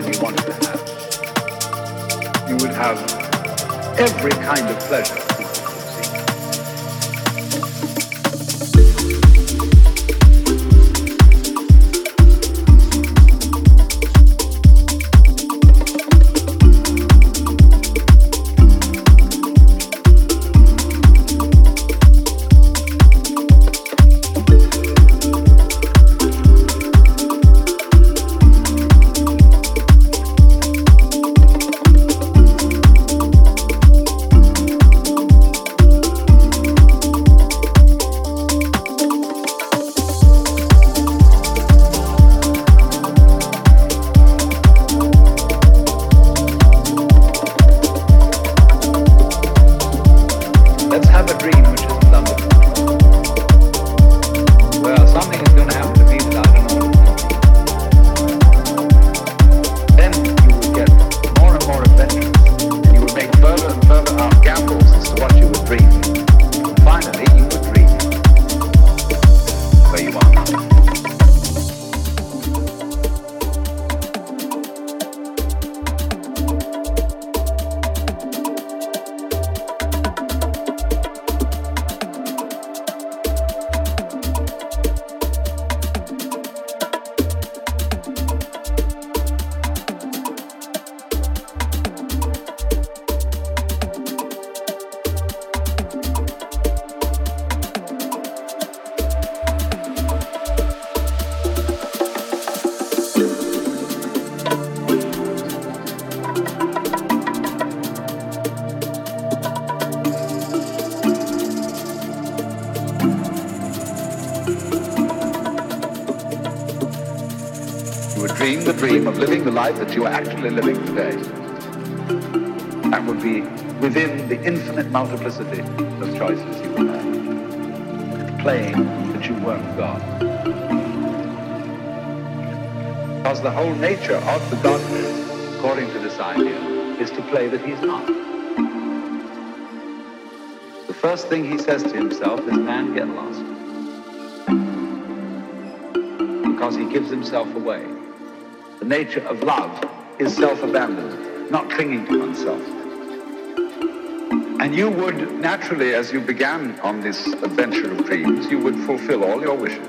time you wanted to have, you would have every kind of pleasure that you are actually living today. That would be within the infinite multiplicity of choices you will have. Playing that you weren't God. Because the whole nature of the Godhead, according to this idea, is to play that he's not. The first thing he says to himself is, man, get lost. Because he gives himself away. Nature of love is self-abandonment, not clinging to oneself. And you would naturally, as you began on this adventure of dreams, you would fulfill all your wishes